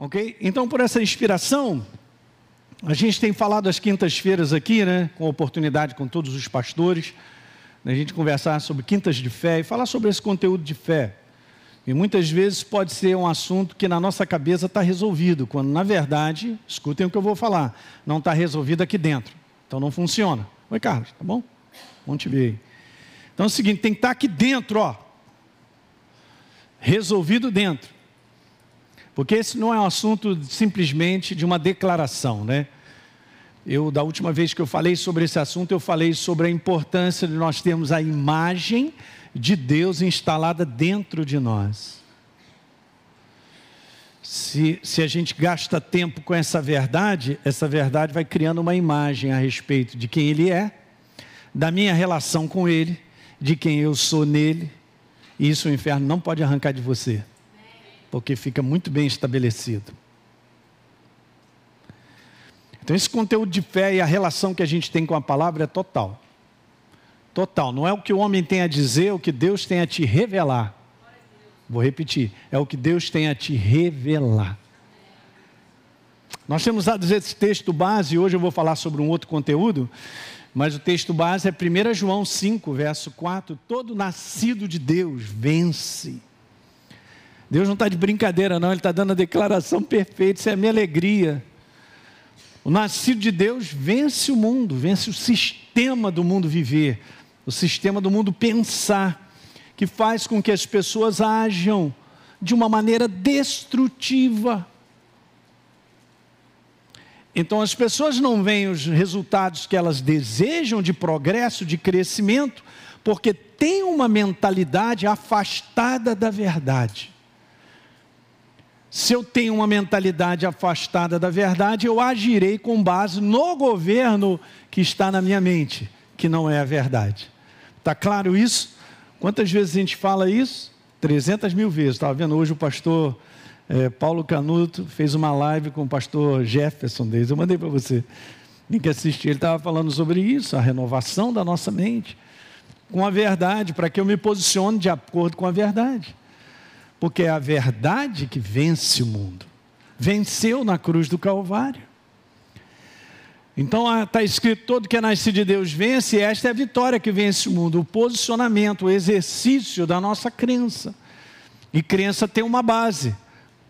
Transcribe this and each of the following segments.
Ok? Então, por essa inspiração, a gente tem falado às quintas-feiras aqui, né, com oportunidade com todos os pastores, a gente conversar sobre quintas de fé e falar sobre esse conteúdo de fé. E muitas vezes pode ser um assunto que na nossa cabeça está resolvido, quando na verdade, escutem o que eu vou falar, não está resolvido aqui dentro. Então não funciona. Oi, Carlos, tá bom? Bom te ver aí. Então é o seguinte, tem que estar tá aqui dentro, ó. Resolvido dentro. Porque esse não é um assunto simplesmente de uma declaração, né? Eu, da última vez que eu falei sobre esse assunto, eu falei sobre a importância de nós termos a imagem de Deus instalada dentro de nós. Se, se a gente gasta tempo com essa verdade, essa verdade vai criando uma imagem a respeito de quem Ele é, da minha relação com Ele, de quem eu sou nele, e isso o inferno não pode arrancar de você, porque fica muito bem estabelecido. Então, esse conteúdo de fé e a relação que a gente tem com a palavra é total. Total. Não é o que o homem tem a dizer, é o que Deus tem a te revelar. Vou repetir. É o que Deus tem a te revelar. Nós temos usado esse texto base, e hoje eu vou falar sobre um outro conteúdo, mas o texto base é 1 João 5, verso 4: Todo nascido de Deus vence. Deus não está de brincadeira, não, Ele está dando a declaração perfeita, isso é a minha alegria. O nascido de Deus vence o mundo, vence o sistema do mundo viver o sistema do mundo pensar, que faz com que as pessoas ajam de uma maneira destrutiva. Então as pessoas não veem os resultados que elas desejam de progresso, de crescimento, porque têm uma mentalidade afastada da verdade. Se eu tenho uma mentalidade afastada da verdade, eu agirei com base no governo que está na minha mente, que não é a verdade. Está claro isso? Quantas vezes a gente fala isso? 300 mil vezes. Estava vendo hoje o pastor é, Paulo Canuto fez uma live com o pastor Jefferson deles. Eu mandei para você. Nem que assistir. Ele estava falando sobre isso, a renovação da nossa mente com a verdade, para que eu me posicione de acordo com a verdade. Porque é a verdade que vence o mundo. Venceu na cruz do Calvário. Então está escrito: todo que é nascido de Deus vence, e esta é a vitória que vence o mundo, o posicionamento, o exercício da nossa crença. E crença tem uma base: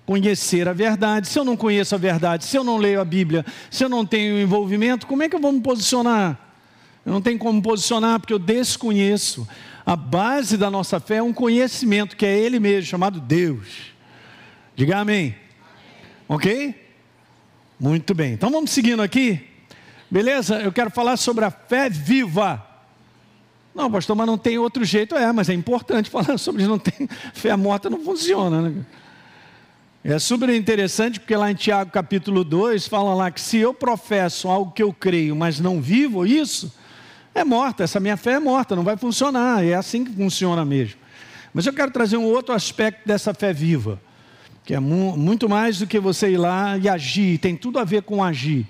conhecer a verdade. Se eu não conheço a verdade, se eu não leio a Bíblia, se eu não tenho envolvimento, como é que eu vou me posicionar? Eu não tenho como posicionar porque eu desconheço. A base da nossa fé é um conhecimento que é Ele mesmo, chamado Deus. Diga amém. amém. Ok? Muito bem. Então vamos seguindo aqui. Beleza? Eu quero falar sobre a fé viva. Não, pastor, mas não tem outro jeito. É, mas é importante falar sobre isso. Não tem fé morta, não funciona. Né? É super interessante porque lá em Tiago capítulo 2 fala lá que se eu professo algo que eu creio, mas não vivo isso, é morta. Essa minha fé é morta, não vai funcionar. É assim que funciona mesmo. Mas eu quero trazer um outro aspecto dessa fé viva, que é mu muito mais do que você ir lá e agir, tem tudo a ver com agir.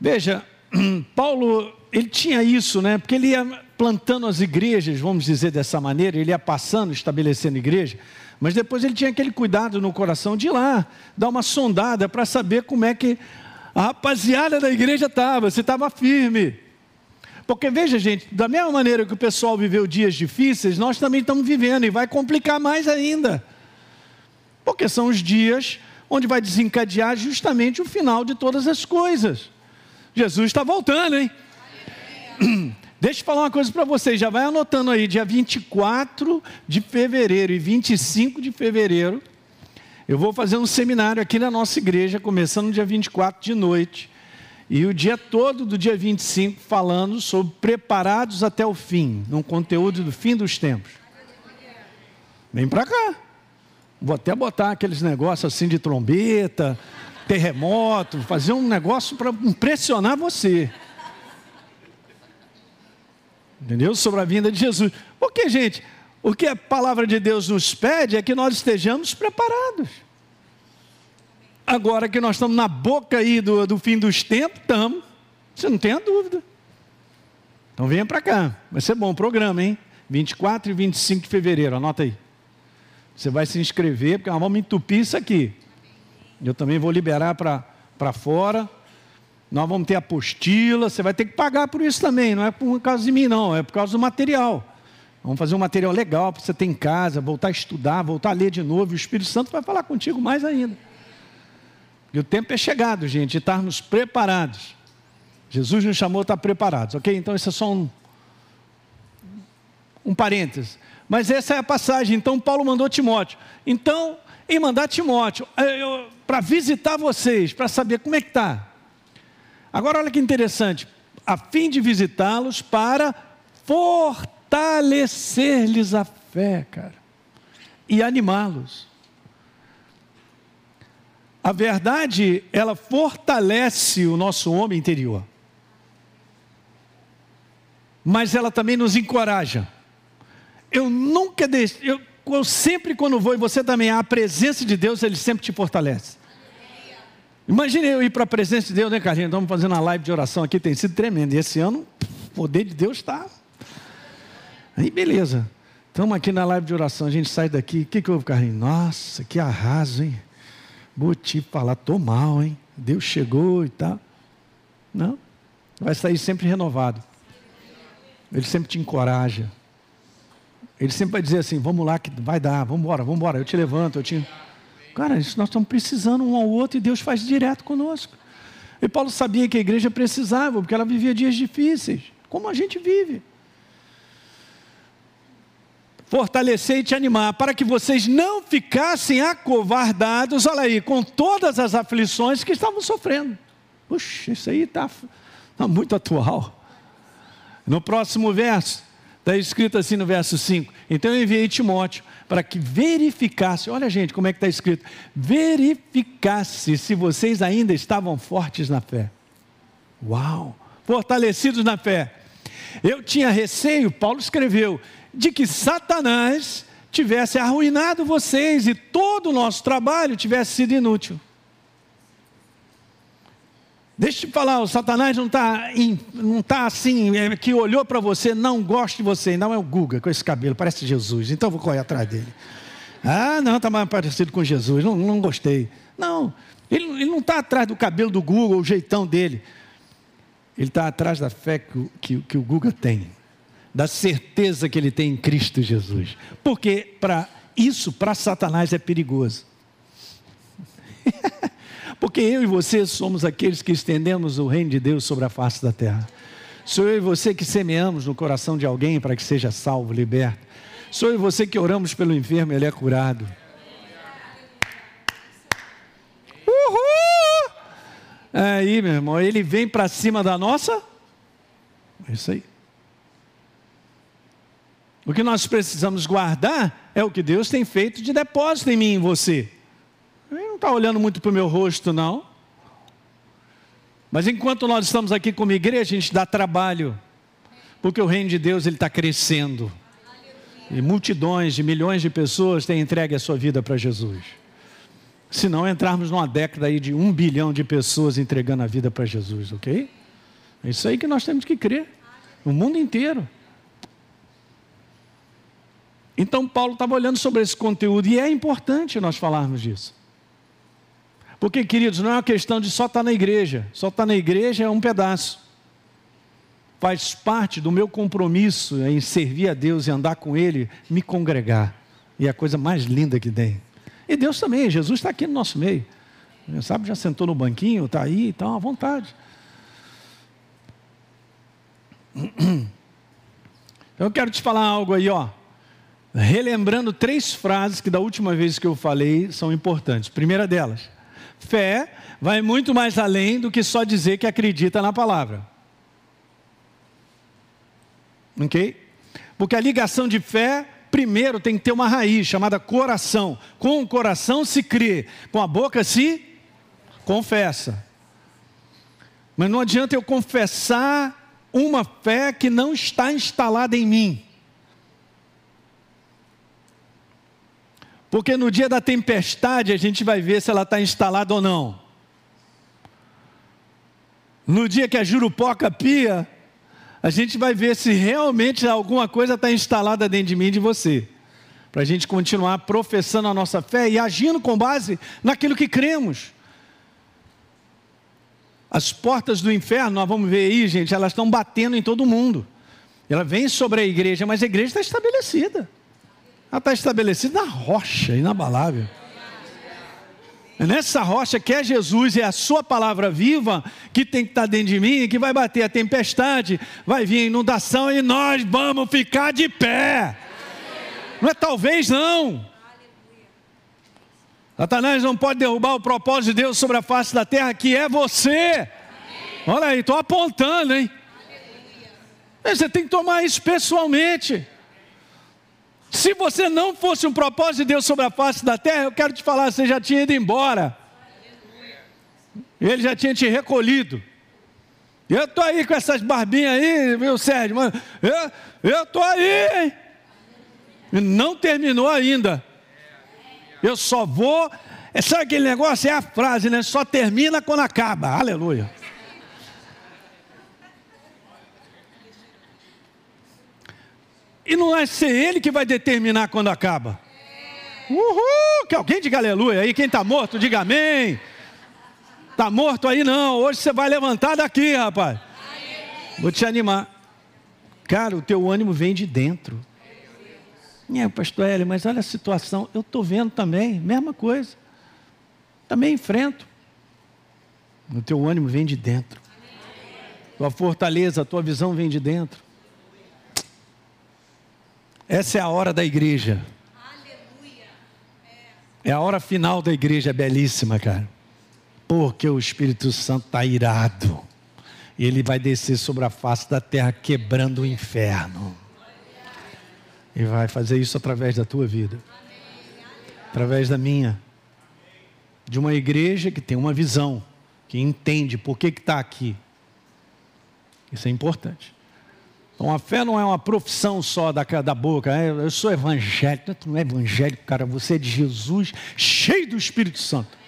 Veja, Paulo, ele tinha isso, né? Porque ele ia plantando as igrejas, vamos dizer dessa maneira, ele ia passando, estabelecendo igreja, mas depois ele tinha aquele cuidado no coração de ir lá, dar uma sondada para saber como é que a rapaziada da igreja estava, se estava firme. Porque veja, gente, da mesma maneira que o pessoal viveu dias difíceis, nós também estamos vivendo e vai complicar mais ainda. Porque são os dias onde vai desencadear justamente o final de todas as coisas. Jesus está voltando, hein? Deixa eu falar uma coisa para vocês, já vai anotando aí, dia 24 de fevereiro e 25 de fevereiro, eu vou fazer um seminário aqui na nossa igreja, começando no dia 24 de noite, e o dia todo do dia 25 falando sobre preparados até o fim, num conteúdo do fim dos tempos. Vem para cá. Vou até botar aqueles negócios assim de trombeta, terremoto, fazer um negócio para impressionar você. Entendeu? Sobre a vinda de Jesus. Porque, gente, o que a palavra de Deus nos pede é que nós estejamos preparados. Agora que nós estamos na boca aí do, do fim dos tempos, estamos. Você não tem a dúvida. Então venha para cá. Vai ser bom o programa, hein? 24 e 25 de fevereiro, anota aí. Você vai se inscrever, porque nós vamos entupir isso aqui. Eu também vou liberar para fora. Nós vamos ter apostila, você vai ter que pagar por isso também, não é por causa de mim, não, é por causa do material. Vamos fazer um material legal para você ter em casa, voltar a estudar, voltar a ler de novo, e o Espírito Santo vai falar contigo mais ainda. E o tempo é chegado, gente, de estarmos preparados. Jesus nos chamou a estar preparados, ok? Então, isso é só um, um parênteses. Mas essa é a passagem. Então, Paulo mandou Timóteo. Então, em mandar Timóteo, para visitar vocês, para saber como é que está. Agora, olha que interessante. A fim de visitá-los para fortalecer-lhes a fé, cara, e animá-los. A verdade, ela fortalece o nosso homem interior mas ela também nos encoraja. Eu nunca deixo, eu, eu sempre quando vou, e você também, a presença de Deus, ele sempre te fortalece. Imagine eu ir para a presença de Deus, né, Carlinhos? Estamos fazendo uma live de oração aqui, tem sido tremendo. E esse ano, o poder de Deus está. Aí, beleza. Estamos aqui na live de oração, a gente sai daqui. O que, que houve, Carlinhos? Nossa, que arraso, hein? Te falar, estou mal, hein? Deus chegou e tal. Não. Vai sair sempre renovado. Ele sempre te encoraja. Ele sempre vai dizer assim: vamos lá, que vai dar, vamos embora, vamos embora, eu te levanto, eu te. Cara, nós estamos precisando um ao outro e Deus faz direto conosco. E Paulo sabia que a igreja precisava, porque ela vivia dias difíceis, como a gente vive. Fortalecer e te animar, para que vocês não ficassem acovardados, olha aí, com todas as aflições que estavam sofrendo. Puxa, isso aí está tá muito atual. No próximo verso, está escrito assim no verso 5: Então eu enviei Timóteo para que verificasse, olha gente, como é que está escrito: verificasse se vocês ainda estavam fortes na fé. Uau! Fortalecidos na fé. Eu tinha receio, Paulo escreveu, de que Satanás tivesse arruinado vocês e todo o nosso trabalho tivesse sido inútil. Deixa eu te falar, o Satanás não está não tá assim, é, que olhou para você, não gosta de você, não é o Guga com esse cabelo, parece Jesus, então vou correr atrás dele. Ah, não, está mais parecido com Jesus, não, não gostei. Não, ele, ele não está atrás do cabelo do Guga, o jeitão dele. Ele está atrás da fé que, que, que o Guga tem, da certeza que ele tem em Cristo Jesus. Porque para isso, para Satanás, é perigoso. Porque eu e você somos aqueles que estendemos o reino de Deus sobre a face da terra. Sou eu e você que semeamos no coração de alguém para que seja salvo, liberto. Sou eu e você que oramos pelo enfermo e ele é curado. Uhul! Aí, meu irmão, ele vem para cima da nossa. É isso aí. O que nós precisamos guardar é o que Deus tem feito de depósito em mim e em você. Ele não está olhando muito para o meu rosto, não. Mas enquanto nós estamos aqui como igreja, a gente dá trabalho, porque o reino de Deus ele está crescendo. E multidões de milhões de pessoas têm entregue a sua vida para Jesus. Se não entrarmos numa década aí de um bilhão de pessoas entregando a vida para Jesus, ok? É isso aí que nós temos que crer. No mundo inteiro. Então Paulo estava olhando sobre esse conteúdo e é importante nós falarmos disso. Porque, queridos, não é uma questão de só estar na igreja. Só estar na igreja é um pedaço. Faz parte do meu compromisso em servir a Deus e andar com Ele, me congregar. E é a coisa mais linda que tem. E Deus também, Jesus está aqui no nosso meio. Sabe, já sentou no banquinho, está aí, está à vontade. Eu quero te falar algo aí, ó. Relembrando três frases que da última vez que eu falei são importantes. Primeira delas, Fé vai muito mais além do que só dizer que acredita na palavra. Ok? Porque a ligação de fé, primeiro, tem que ter uma raiz chamada coração. Com o coração se crê, com a boca se confessa. Mas não adianta eu confessar uma fé que não está instalada em mim. Porque no dia da tempestade a gente vai ver se ela está instalada ou não. No dia que a jurupoca pia, a gente vai ver se realmente alguma coisa está instalada dentro de mim e de você. para a gente continuar professando a nossa fé e agindo com base naquilo que cremos. As portas do inferno, nós vamos ver aí, gente, elas estão batendo em todo mundo. Ela vem sobre a igreja, mas a igreja está estabelecida. Ela está estabelecida na rocha, inabalável. É nessa rocha que é Jesus é a sua palavra viva que tem que estar dentro de mim, que vai bater a tempestade, vai vir a inundação e nós vamos ficar de pé. Não é talvez não. Satanás não pode derrubar o propósito de Deus sobre a face da terra, que é você. Olha aí, estou apontando, hein? Você tem que tomar isso pessoalmente. Se você não fosse um propósito de Deus sobre a face da terra, eu quero te falar, você já tinha ido embora. Ele já tinha te recolhido. Eu estou aí com essas barbinhas aí, meu Sérgio, mano. Eu estou aí, hein? Não terminou ainda. Eu só vou. Sabe aquele negócio? É a frase, né? Só termina quando acaba. Aleluia. E não é ser ele que vai determinar quando acaba. Uhul! Que alguém diga aleluia aí. Quem está morto, diga amém. Está morto aí não. Hoje você vai levantar daqui, rapaz. Vou te animar. Cara, o teu ânimo vem de dentro. É, pastor Hélio, mas olha a situação. Eu estou vendo também, mesma coisa. Também enfrento. O teu ânimo vem de dentro. Tua fortaleza, tua visão vem de dentro. Essa é a hora da igreja. É a hora final da igreja, é belíssima, cara. Porque o Espírito Santo está irado. E ele vai descer sobre a face da terra, quebrando o inferno. E vai fazer isso através da tua vida. Através da minha. De uma igreja que tem uma visão, que entende por que está aqui. Isso é importante. Então a fé não é uma profissão só da, da boca. É, eu sou evangélico. Tu não é evangélico, cara. Você é de Jesus, cheio do Espírito Santo.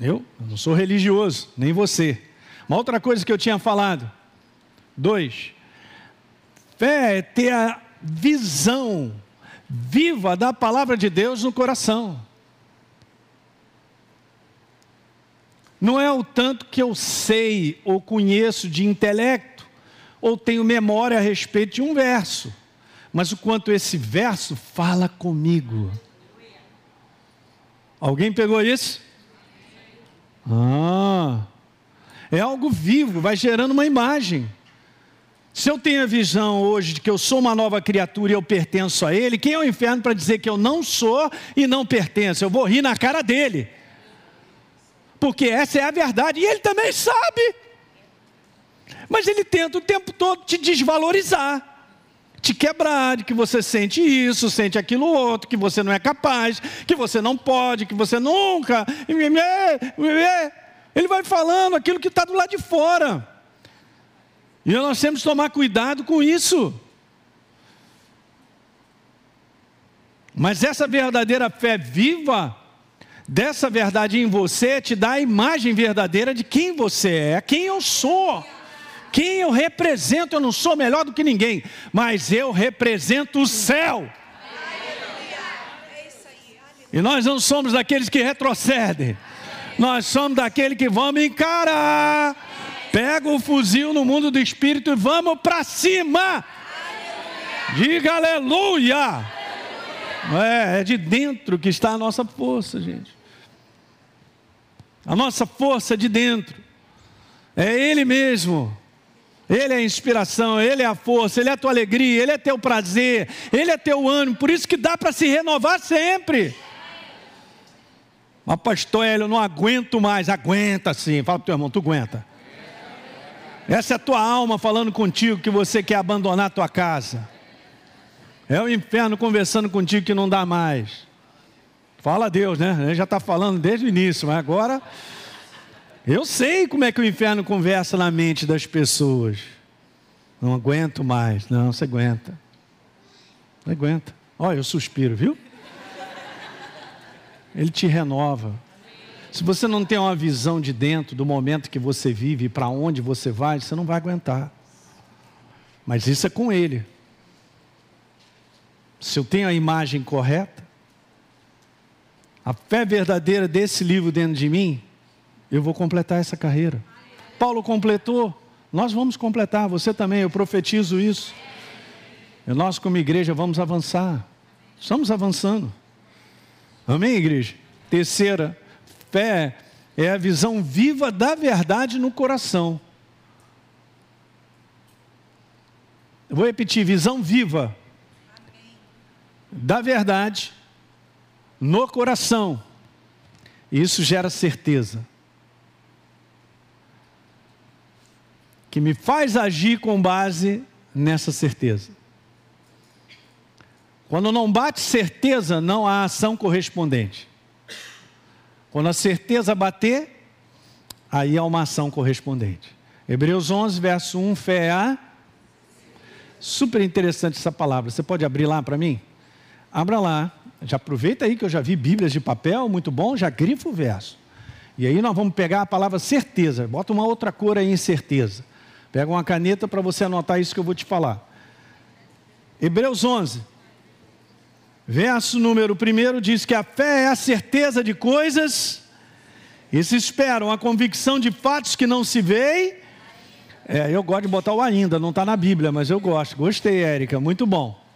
Eu? eu não sou religioso, nem você. Uma outra coisa que eu tinha falado. Dois. Fé é ter a visão viva da palavra de Deus no coração. Não é o tanto que eu sei ou conheço de intelecto, ou tenho memória a respeito de um verso, mas o quanto esse verso fala comigo. Alguém pegou isso? Ah, é algo vivo, vai gerando uma imagem. Se eu tenho a visão hoje de que eu sou uma nova criatura e eu pertenço a Ele, quem é o inferno para dizer que eu não sou e não pertenço? Eu vou rir na cara dele porque essa é a verdade, e ele também sabe. Mas ele tenta o tempo todo te desvalorizar, te quebrar, de que você sente isso, sente aquilo outro, que você não é capaz, que você não pode, que você nunca. Ele vai falando aquilo que está do lado de fora. E nós temos que tomar cuidado com isso. Mas essa verdadeira fé viva, dessa verdade em você te dá a imagem verdadeira de quem você é, quem eu sou. Quem eu represento, eu não sou melhor do que ninguém, mas eu represento o céu. E nós não somos daqueles que retrocedem, nós somos daqueles que vamos encarar. Pega o fuzil no mundo do espírito e vamos para cima. Diga aleluia. É, é de dentro que está a nossa força, gente a nossa força de dentro. É Ele mesmo. Ele é a inspiração, Ele é a força, Ele é a tua alegria, Ele é teu prazer, Ele é teu ânimo. Por isso que dá para se renovar sempre. Mas pastor Hélio, eu não aguento mais. Aguenta sim. Fala para teu irmão, tu aguenta. Essa é a tua alma falando contigo que você quer abandonar a tua casa. É o inferno conversando contigo que não dá mais. Fala a Deus, né? Ele já está falando desde o início, mas agora. Eu sei como é que o inferno conversa na mente das pessoas. Não aguento mais. Não, você aguenta. Não aguenta. Olha, eu suspiro, viu? Ele te renova. Se você não tem uma visão de dentro do momento que você vive e para onde você vai, você não vai aguentar. Mas isso é com ele. se eu tenho a imagem correta, a fé verdadeira desse livro dentro de mim, eu vou completar essa carreira. Paulo completou, nós vamos completar, você também, eu profetizo isso. E nós, como igreja, vamos avançar. Estamos avançando. Amém, igreja? Terceira, fé é a visão viva da verdade no coração. Eu vou repetir: visão viva da verdade no coração. Isso gera certeza. Que me faz agir com base nessa certeza. Quando não bate certeza, não há ação correspondente. Quando a certeza bater, aí há uma ação correspondente. Hebreus 11, verso 1, fé é a. Super interessante essa palavra. Você pode abrir lá para mim? Abra lá. Já aproveita aí que eu já vi Bíblias de papel, muito bom, já grifa o verso. E aí nós vamos pegar a palavra certeza. Bota uma outra cor aí em certeza. Pega uma caneta para você anotar isso que eu vou te falar. Hebreus 11, verso número 1 diz que a fé é a certeza de coisas e se esperam, a convicção de fatos que não se veem. É, eu gosto de botar o ainda, não está na Bíblia, mas eu gosto. Gostei, Érica, muito bom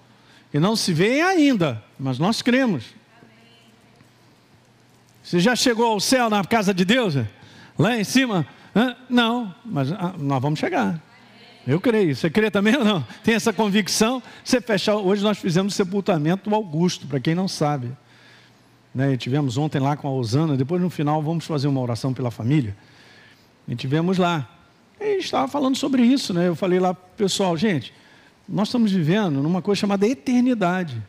e não se vê ainda, mas nós cremos. Você já chegou ao céu na casa de Deus? Lá em cima? Não, mas ah, nós vamos chegar. Eu creio. Você crê também ou não? Tem essa convicção? Você fecha. Hoje nós fizemos o sepultamento do Augusto, para quem não sabe. Né? Tivemos ontem lá com a Osana. Depois no final vamos fazer uma oração pela família. E tivemos lá. E a gente estava falando sobre isso, né? Eu falei lá, pessoal, gente, nós estamos vivendo numa coisa chamada eternidade.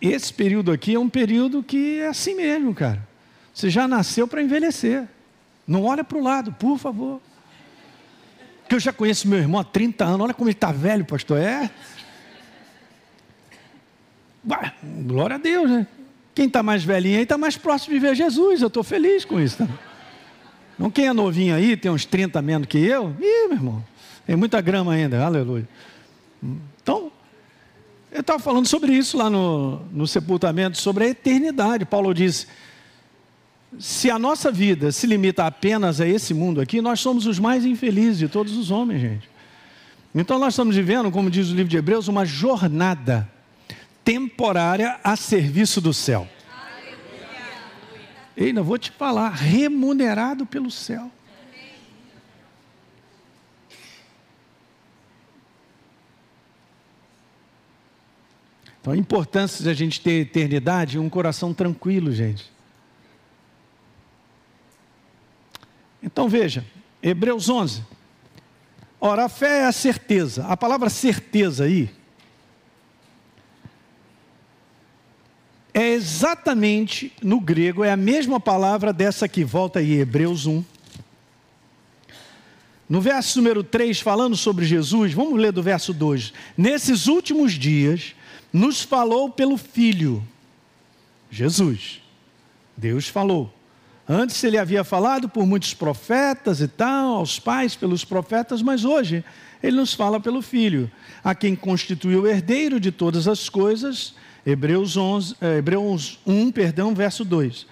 Esse período aqui é um período que é assim mesmo, cara. Você já nasceu para envelhecer. Não olha para o lado, por favor. Porque eu já conheço meu irmão há 30 anos. Olha como ele está velho, pastor. É. Glória a Deus, né? Quem está mais velhinho aí está mais próximo de ver Jesus. Eu estou feliz com isso. Tá? Não quem é novinho aí, tem uns 30 menos que eu. Ih, meu irmão, tem muita grama ainda. Aleluia. Então, eu estava falando sobre isso lá no, no sepultamento, sobre a eternidade. Paulo diz: se a nossa vida se limita apenas a esse mundo aqui, nós somos os mais infelizes de todos os homens, gente. Então nós estamos vivendo, como diz o livro de Hebreus, uma jornada temporária a serviço do céu. E ainda vou te falar, remunerado pelo céu. Então a importância de a gente ter eternidade e um coração tranquilo, gente. Então veja, Hebreus 11. Ora, a fé é a certeza. A palavra certeza aí é exatamente no grego, é a mesma palavra dessa que volta aí, Hebreus 1. No verso número 3, falando sobre Jesus, vamos ler do verso 2. Nesses últimos dias, nos falou pelo Filho, Jesus. Deus falou. Antes ele havia falado por muitos profetas e tal, aos pais pelos profetas, mas hoje ele nos fala pelo Filho, a quem constituiu o herdeiro de todas as coisas, Hebreus, 11, eh, Hebreus 1, perdão, verso 2.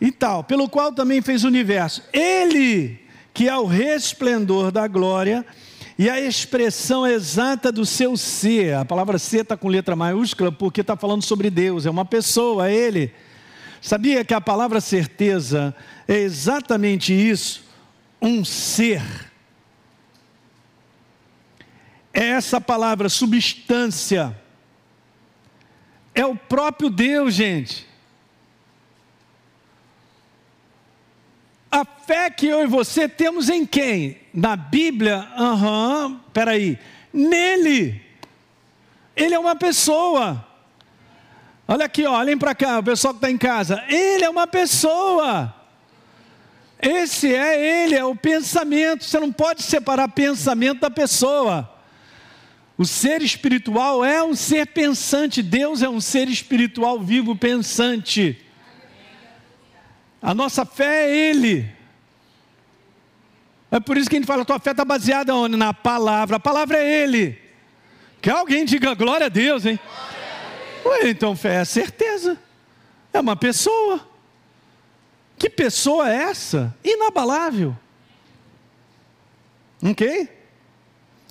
E tal, pelo qual também fez o universo. Ele, que é o resplendor da glória e a expressão exata do seu ser, a palavra ser está com letra maiúscula porque está falando sobre Deus, é uma pessoa, é Ele. Sabia que a palavra certeza é exatamente isso? Um ser. É essa palavra substância. É o próprio Deus, gente. A fé que eu e você temos em quem? Na Bíblia? Aham, uhum, peraí. Nele. Ele é uma pessoa. Olha aqui, olhem para cá, o pessoal que está em casa. Ele é uma pessoa. Esse é ele, é o pensamento. Você não pode separar pensamento da pessoa. O ser espiritual é um ser pensante. Deus é um ser espiritual vivo pensante. A nossa fé é Ele. É por isso que a gente fala, a tua fé está baseada onde? Na palavra. A palavra é Ele. Que alguém diga glória a Deus, hein? Ué, então fé é certeza. É uma pessoa. Que pessoa é essa? Inabalável. Ok?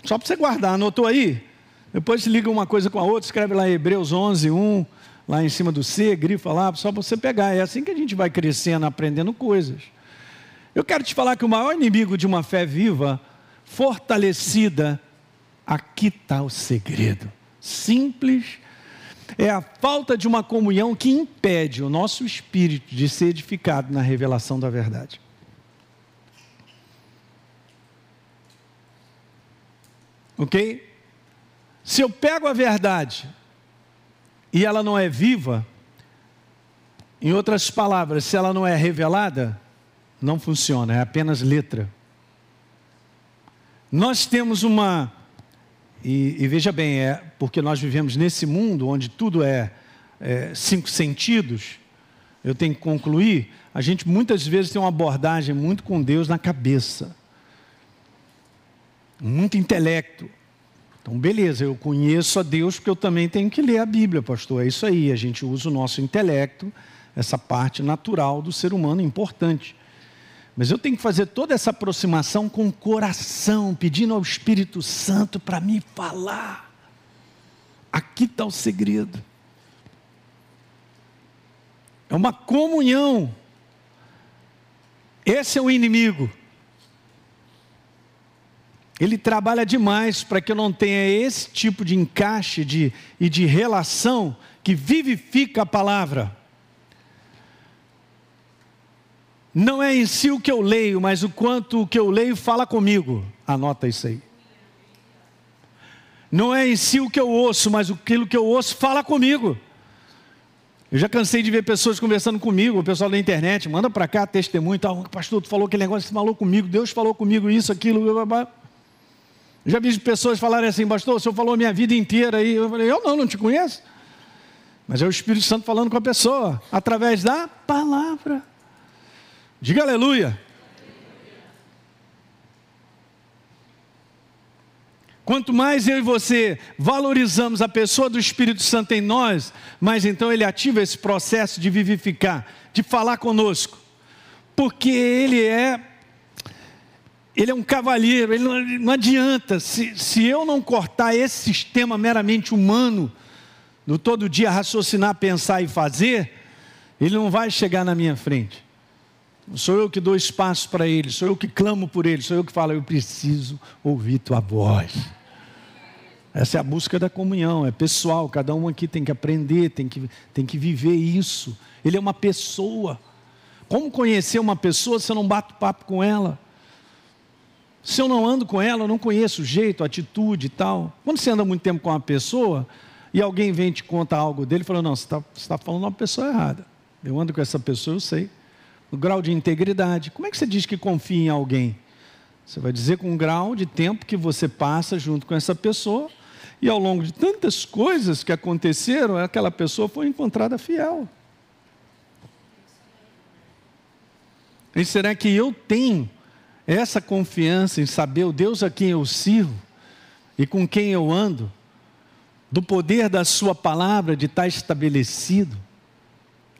Só para você guardar, anotou aí? Depois liga uma coisa com a outra, escreve lá Hebreus 11, 1, lá em cima do C, grifa lá, só você pegar. É assim que a gente vai crescendo, aprendendo coisas. Eu quero te falar que o maior inimigo de uma fé viva, fortalecida, aqui está o segredo. Simples, é a falta de uma comunhão que impede o nosso espírito de ser edificado na revelação da verdade. Ok? Se eu pego a verdade e ela não é viva, em outras palavras, se ela não é revelada, não funciona, é apenas letra. Nós temos uma. E, e veja bem, é porque nós vivemos nesse mundo onde tudo é, é cinco sentidos. Eu tenho que concluir. A gente muitas vezes tem uma abordagem muito com Deus na cabeça muito intelecto. Então, beleza, eu conheço a Deus porque eu também tenho que ler a Bíblia, pastor. É isso aí, a gente usa o nosso intelecto, essa parte natural do ser humano importante. Mas eu tenho que fazer toda essa aproximação com o coração, pedindo ao Espírito Santo para me falar. Aqui está o segredo. É uma comunhão. Esse é o inimigo. Ele trabalha demais para que eu não tenha esse tipo de encaixe de, e de relação que vivifica a palavra. Não é em si o que eu leio, mas o quanto o que eu leio fala comigo. Anota isso aí. Não é em si o que eu ouço, mas aquilo que eu ouço fala comigo. Eu já cansei de ver pessoas conversando comigo, o pessoal da internet, manda para cá testemunho, tal, pastor, tu falou aquele negócio, você falou comigo, Deus falou comigo isso, aquilo, blá, blá, blá. Já vi pessoas falarem assim, pastor, o senhor falou minha vida inteira aí. Eu falei, eu não, não te conheço. Mas é o Espírito Santo falando com a pessoa, através da palavra. Diga aleluia. Quanto mais eu e você valorizamos a pessoa do Espírito Santo em nós, mais então ele ativa esse processo de vivificar, de falar conosco. Porque ele é ele é um cavalheiro, ele não, não adianta, se, se eu não cortar esse sistema meramente humano, do todo dia raciocinar, pensar e fazer, ele não vai chegar na minha frente. Sou eu que dou espaço para ele, sou eu que clamo por ele, sou eu que falo, eu preciso ouvir tua voz. Essa é a busca da comunhão, é pessoal, cada um aqui tem que aprender, tem que, tem que viver isso. Ele é uma pessoa. Como conhecer uma pessoa se eu não bato papo com ela? Se eu não ando com ela, eu não conheço o jeito, a atitude e tal. Quando você anda muito tempo com uma pessoa e alguém vem e te conta algo dele, fala: Não, você está tá falando uma pessoa errada. Eu ando com essa pessoa, eu sei. O grau de integridade. Como é que você diz que confia em alguém? Você vai dizer com o grau de tempo que você passa junto com essa pessoa e ao longo de tantas coisas que aconteceram, aquela pessoa foi encontrada fiel. E será que eu tenho essa confiança em saber o Deus a quem eu sirvo e com quem eu ando, do poder da Sua palavra de estar estabelecido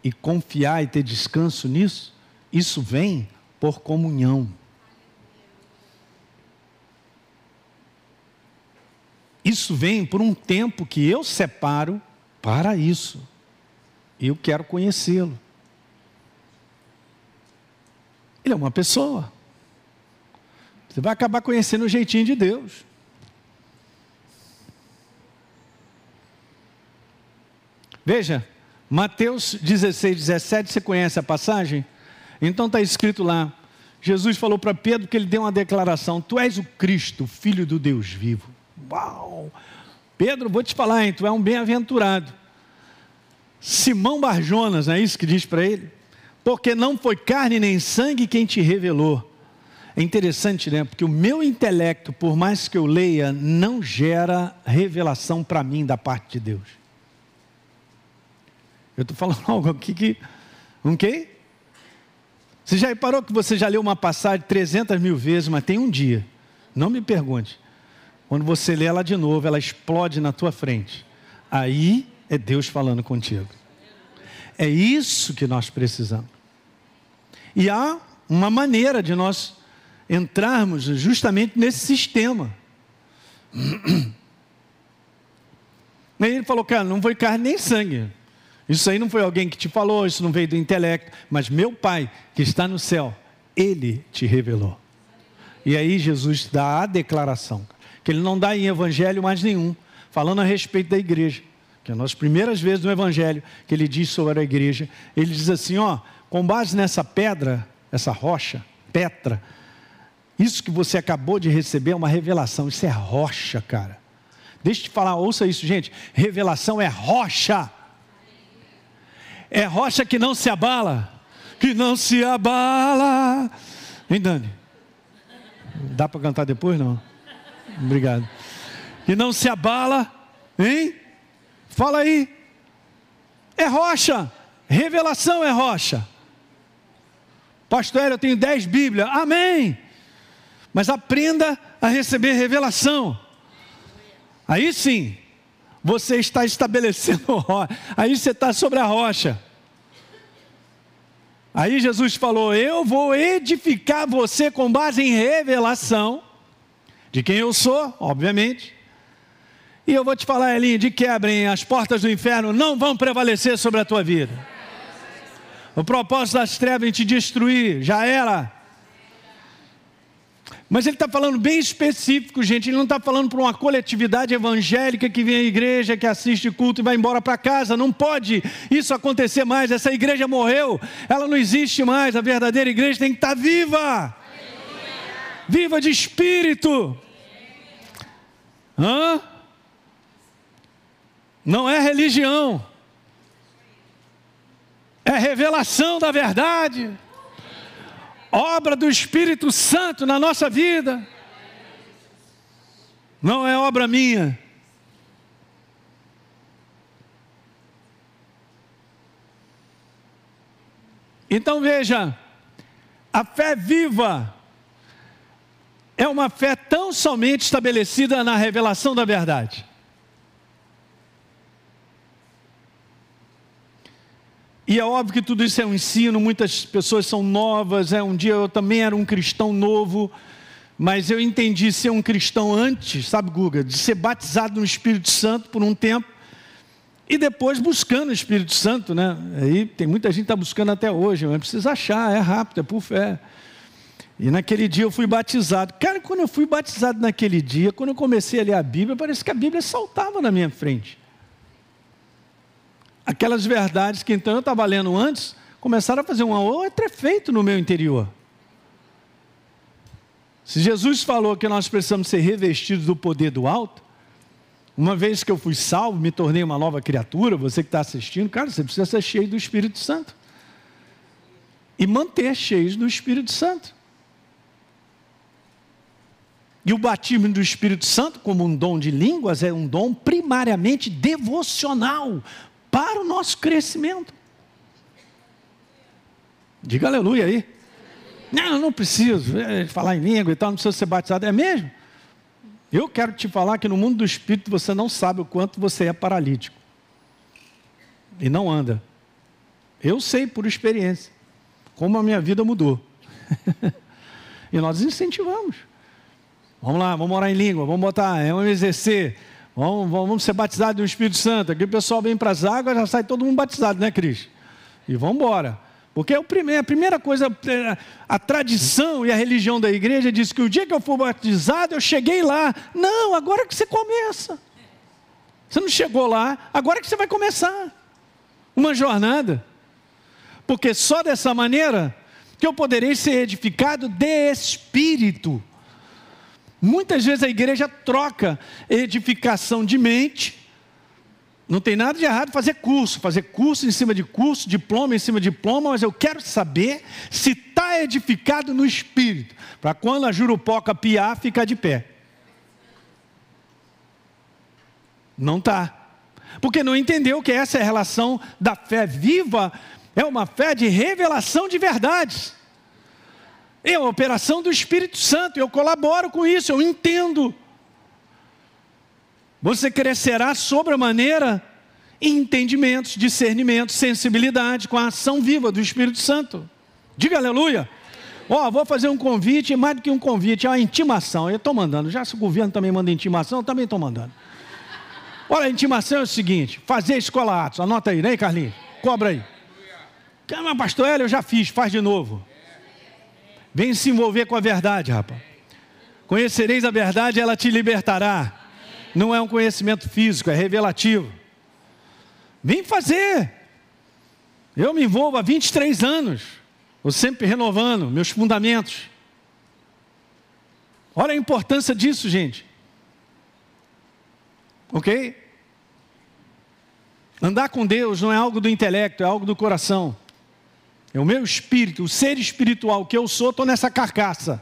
e confiar e ter descanso nisso, isso vem por comunhão. Isso vem por um tempo que eu separo para isso. Eu quero conhecê-lo. Ele é uma pessoa. Você vai acabar conhecendo o jeitinho de Deus. Veja, Mateus 16, 17, você conhece a passagem? Então está escrito lá: Jesus falou para Pedro que ele deu uma declaração: Tu és o Cristo, filho do Deus vivo. Uau! Pedro, vou te falar, hein, tu é um bem-aventurado. Simão Barjonas, não é isso que diz para ele? Porque não foi carne nem sangue quem te revelou, é interessante, né? Porque o meu intelecto, por mais que eu leia, não gera revelação para mim da parte de Deus. Eu estou falando algo aqui que. Ok? Você já reparou que você já leu uma passagem 300 mil vezes, mas tem um dia, não me pergunte, quando você lê ela de novo, ela explode na tua frente. Aí é Deus falando contigo. É isso que nós precisamos. E há uma maneira de nós entrarmos justamente nesse sistema. Aí ele falou, cara, não foi carne nem sangue. Isso aí não foi alguém que te falou, isso não veio do intelecto, mas meu Pai que está no céu, ele te revelou. E aí Jesus dá a declaração, que ele não dá em evangelho mais nenhum, falando a respeito da igreja. Que é nas primeiras vezes no evangelho que ele diz sobre a igreja, ele diz assim, ó, com base nessa pedra, essa rocha, Petra, isso que você acabou de receber é uma revelação, isso é rocha, cara. Deixa eu te falar, ouça isso, gente. Revelação é rocha. É rocha que não se abala. Que não se abala. Hein, Dani? Dá para cantar depois, não? Obrigado. Que não se abala. Hein? Fala aí. É rocha. Revelação é rocha. Pastor, eu tenho dez Bíblias. Amém. Mas aprenda a receber revelação. Aí sim, você está estabelecendo, aí você está sobre a rocha. Aí Jesus falou: Eu vou edificar você com base em revelação, de quem eu sou, obviamente. E eu vou te falar, Elinho, de quebrem, as portas do inferno não vão prevalecer sobre a tua vida. O propósito das trevas em te destruir já era. Mas ele está falando bem específico, gente. Ele não está falando para uma coletividade evangélica que vem à igreja, que assiste culto e vai embora para casa. Não pode isso acontecer mais. Essa igreja morreu, ela não existe mais. A verdadeira igreja tem que estar tá viva viva de espírito. Hã? Não é religião, é revelação da verdade obra do Espírito Santo na nossa vida. Não é obra minha. Então veja, a fé viva é uma fé tão somente estabelecida na revelação da verdade. E é óbvio que tudo isso é um ensino, muitas pessoas são novas. É, um dia eu também era um cristão novo, mas eu entendi ser um cristão antes, sabe, Guga, de ser batizado no Espírito Santo por um tempo e depois buscando o Espírito Santo, né? Aí tem muita gente que está buscando até hoje, mas precisa achar, é rápido, é por fé. E naquele dia eu fui batizado. Cara, quando eu fui batizado naquele dia, quando eu comecei a ler a Bíblia, parece que a Bíblia saltava na minha frente aquelas verdades que então eu estava lendo antes, começaram a fazer um outro efeito no meu interior. Se Jesus falou que nós precisamos ser revestidos do poder do alto, uma vez que eu fui salvo, me tornei uma nova criatura, você que está assistindo, cara, você precisa ser cheio do Espírito Santo. E manter cheios do Espírito Santo. E o batismo do Espírito Santo, como um dom de línguas, é um dom primariamente devocional, para o nosso crescimento. Diga aleluia aí. Não, não preciso é, falar em língua e tal, não precisa ser batizado. É mesmo? Eu quero te falar que no mundo do Espírito você não sabe o quanto você é paralítico. E não anda. Eu sei por experiência como a minha vida mudou. e nós incentivamos. Vamos lá, vamos orar em língua, vamos botar, é um exercer Vamos, vamos ser batizados no Espírito Santo. Aqui o pessoal vem para as águas, já sai todo mundo batizado, né, Cris? E vamos embora. Porque a primeira coisa, é, a tradição e a religião da igreja diz que o dia que eu for batizado, eu cheguei lá. Não, agora que você começa. Você não chegou lá, agora que você vai começar. Uma jornada. Porque só dessa maneira que eu poderei ser edificado de espírito. Muitas vezes a igreja troca edificação de mente. Não tem nada de errado fazer curso, fazer curso em cima de curso, diploma em cima de diploma, mas eu quero saber se está edificado no espírito, para quando a jurupoca piar, ficar de pé. Não está. Porque não entendeu que essa é a relação da fé viva, é uma fé de revelação de verdades. É a operação do Espírito Santo, eu colaboro com isso, eu entendo. Você crescerá sobre a maneira entendimentos, discernimento, sensibilidade com a ação viva do Espírito Santo. Diga aleluia. Ó, oh, vou fazer um convite, mais do que um convite, é uma intimação. Eu estou mandando. Já se o governo também manda intimação, eu também estou mandando. Olha, a intimação é o seguinte: fazer escola Atos. Anota aí, né, Carlinhos? Cobra aí. Pastor Hélio, eu já fiz, faz de novo. Vem se envolver com a verdade, rapaz. Conhecereis a verdade, ela te libertará. Não é um conhecimento físico, é revelativo. Vem fazer. Eu me envolvo há 23 anos. Eu sempre renovando meus fundamentos. Olha a importância disso, gente. Ok? Andar com Deus não é algo do intelecto, é algo do coração. É o meu espírito, o ser espiritual que eu sou, estou nessa carcaça.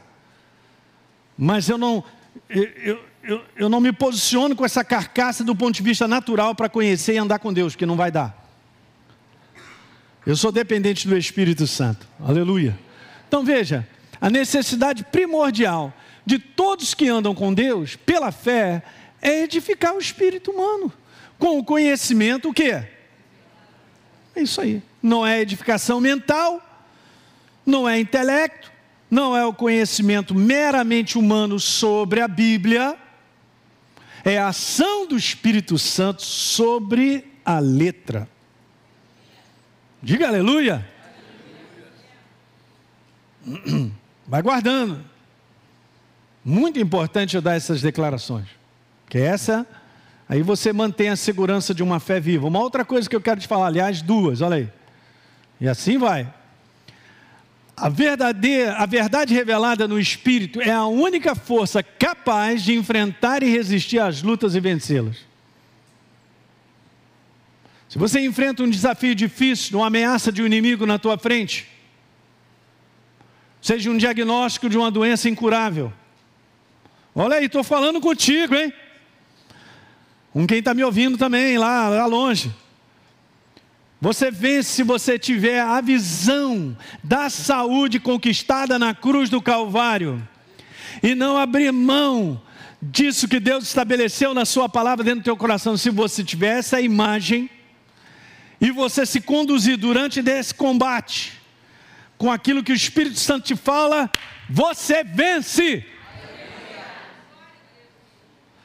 Mas eu não, eu, eu, eu não me posiciono com essa carcaça do ponto de vista natural para conhecer e andar com Deus, que não vai dar. Eu sou dependente do Espírito Santo. Aleluia. Então veja, a necessidade primordial de todos que andam com Deus, pela fé, é edificar o espírito humano. Com o conhecimento, o quê? É isso aí. Não é edificação mental, não é intelecto, não é o conhecimento meramente humano sobre a Bíblia, é a ação do Espírito Santo sobre a letra. Diga aleluia. Vai guardando. Muito importante eu dar essas declarações. Que essa, aí você mantém a segurança de uma fé viva. Uma outra coisa que eu quero te falar, aliás, duas, olha aí. E assim vai. A, verdadeira, a verdade revelada no Espírito é a única força capaz de enfrentar e resistir às lutas e vencê-las. Se você enfrenta um desafio difícil, uma ameaça de um inimigo na tua frente, seja um diagnóstico de uma doença incurável, olha aí, estou falando contigo, hein? Com quem está me ouvindo também, lá, lá longe. Você vence se você tiver a visão da saúde conquistada na cruz do Calvário e não abrir mão disso que Deus estabeleceu na Sua palavra dentro do teu coração. Se você tiver essa imagem, e você se conduzir durante desse combate com aquilo que o Espírito Santo te fala, você vence.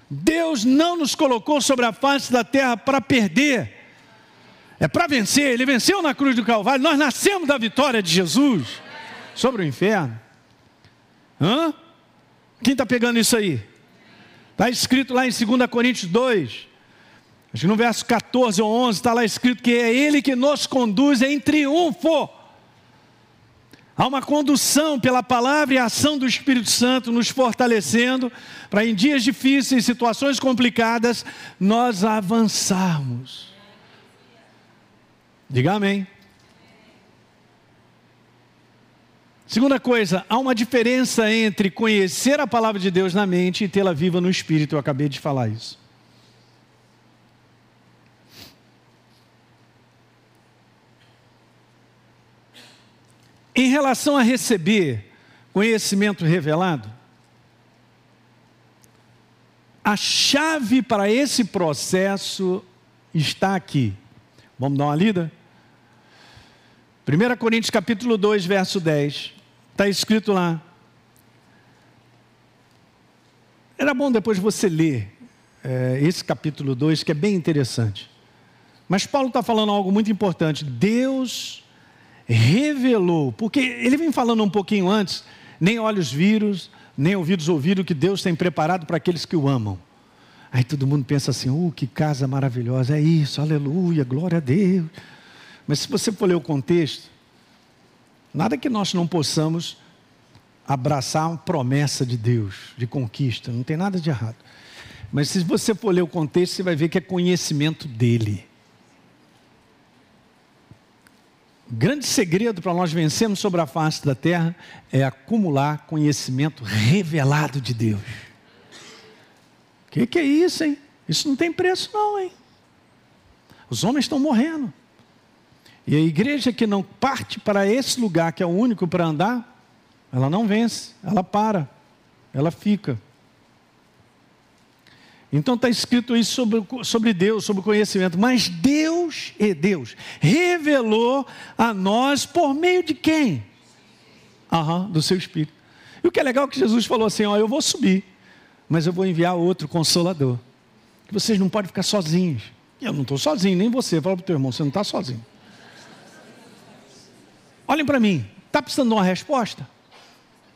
Deus não nos colocou sobre a face da terra para perder, é para vencer. Ele venceu na cruz do Calvário. Nós nascemos da vitória de Jesus sobre o inferno. Hã? Quem está pegando isso aí? Está escrito lá em 2 Coríntios 2, Acho que no verso 14 ou 11 está lá escrito que é Ele que nos conduz em triunfo. Há uma condução pela palavra e ação do Espírito Santo nos fortalecendo para em dias difíceis, situações complicadas, nós avançarmos. Diga amém. Segunda coisa, há uma diferença entre conhecer a palavra de Deus na mente e tê-la viva no espírito. Eu acabei de falar isso. Em relação a receber conhecimento revelado, a chave para esse processo está aqui. Vamos dar uma lida? 1 Coríntios capítulo 2, verso 10. Está escrito lá. Era bom depois você ler é, esse capítulo 2, que é bem interessante. Mas Paulo está falando algo muito importante. Deus revelou, porque ele vem falando um pouquinho antes, nem olhos viram, nem ouvidos ouviram que Deus tem preparado para aqueles que o amam. Aí todo mundo pensa assim: uh, que casa maravilhosa, é isso, aleluia, glória a Deus. Mas se você for ler o contexto, nada que nós não possamos abraçar uma promessa de Deus, de conquista, não tem nada de errado. Mas se você for ler o contexto, você vai ver que é conhecimento dele. O grande segredo para nós vencermos sobre a face da terra é acumular conhecimento revelado de Deus. O que, que é isso, hein? Isso não tem preço, não, hein? Os homens estão morrendo. E a igreja que não parte para esse lugar, que é o único para andar, ela não vence, ela para, ela fica. Então está escrito isso sobre, sobre Deus, sobre o conhecimento. Mas Deus e Deus revelou a nós por meio de quem? Aham, do seu Espírito. E o que é legal é que Jesus falou assim: ó, eu vou subir, mas eu vou enviar outro consolador. Que vocês não podem ficar sozinhos. Eu não estou sozinho, nem você. Fala para o teu irmão, você não está sozinho. Olhem para mim, está precisando de uma resposta?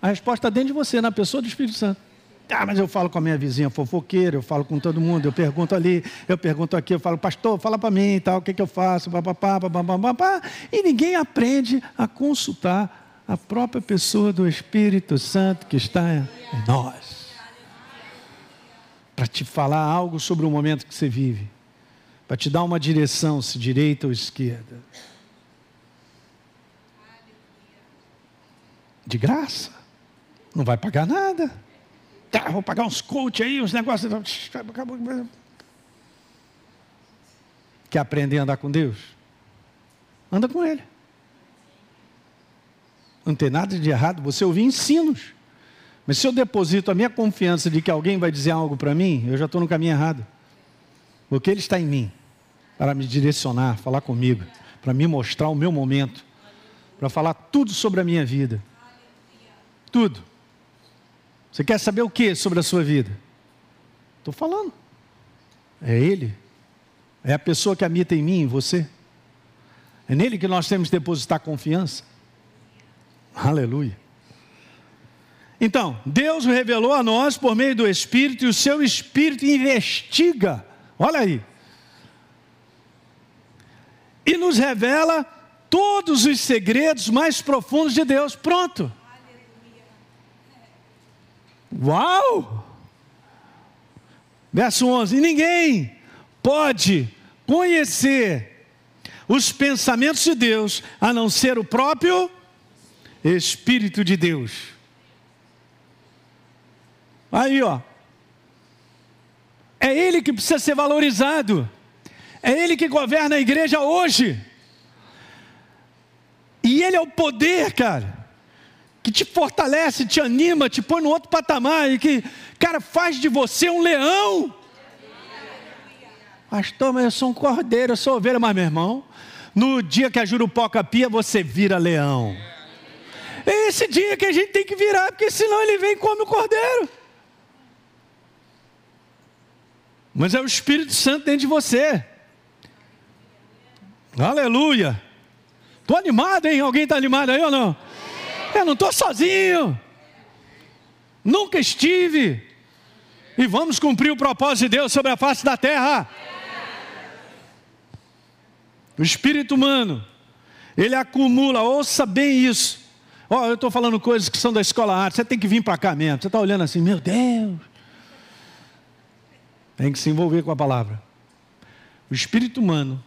A resposta está dentro de você, na pessoa do Espírito Santo. Ah, mas eu falo com a minha vizinha fofoqueira, eu falo com todo mundo, eu pergunto ali, eu pergunto aqui, eu falo, pastor, fala para mim tal, o que, que eu faço, papapá, papapá, e ninguém aprende a consultar a própria pessoa do Espírito Santo que está em nós. Para te falar algo sobre o momento que você vive, para te dar uma direção, se direita ou esquerda. De graça, não vai pagar nada. Tá, vou pagar uns coach aí, uns negócios. Quer aprender a andar com Deus? Anda com Ele. Não tem nada de errado você ouvir ensinos. Mas se eu deposito a minha confiança de que alguém vai dizer algo para mim, eu já estou no caminho errado. Porque Ele está em mim para me direcionar, falar comigo, para me mostrar o meu momento, para falar tudo sobre a minha vida. Tudo. Você quer saber o que sobre a sua vida? Estou falando. É Ele. É a pessoa que habita em mim, em você. É nele que nós temos que depositar confiança. Aleluia. Então, Deus revelou a nós por meio do Espírito e o seu Espírito investiga. Olha aí. E nos revela todos os segredos mais profundos de Deus. Pronto. Uau! Verso 11: Ninguém pode conhecer os pensamentos de Deus a não ser o próprio Espírito de Deus. Aí, ó. É Ele que precisa ser valorizado. É Ele que governa a igreja hoje. E Ele é o poder, cara que te fortalece, te anima, te põe no outro patamar e que, cara, faz de você um leão. Pastor, mas eu sou um cordeiro, eu sou ovelha, mas meu irmão, no dia que a jurupoca pia, você vira leão. É esse dia que a gente tem que virar, porque senão ele vem e come o cordeiro. Mas é o Espírito Santo dentro de você. Aleluia. Estou animado, hein? Alguém está animado aí ou não? Eu não estou sozinho. Nunca estive. E vamos cumprir o propósito de Deus sobre a face da terra. O espírito humano, ele acumula, ouça bem isso. Ó, oh, eu estou falando coisas que são da escola arte, você tem que vir para cá mesmo. Você está olhando assim, meu Deus. Tem que se envolver com a palavra. O espírito humano,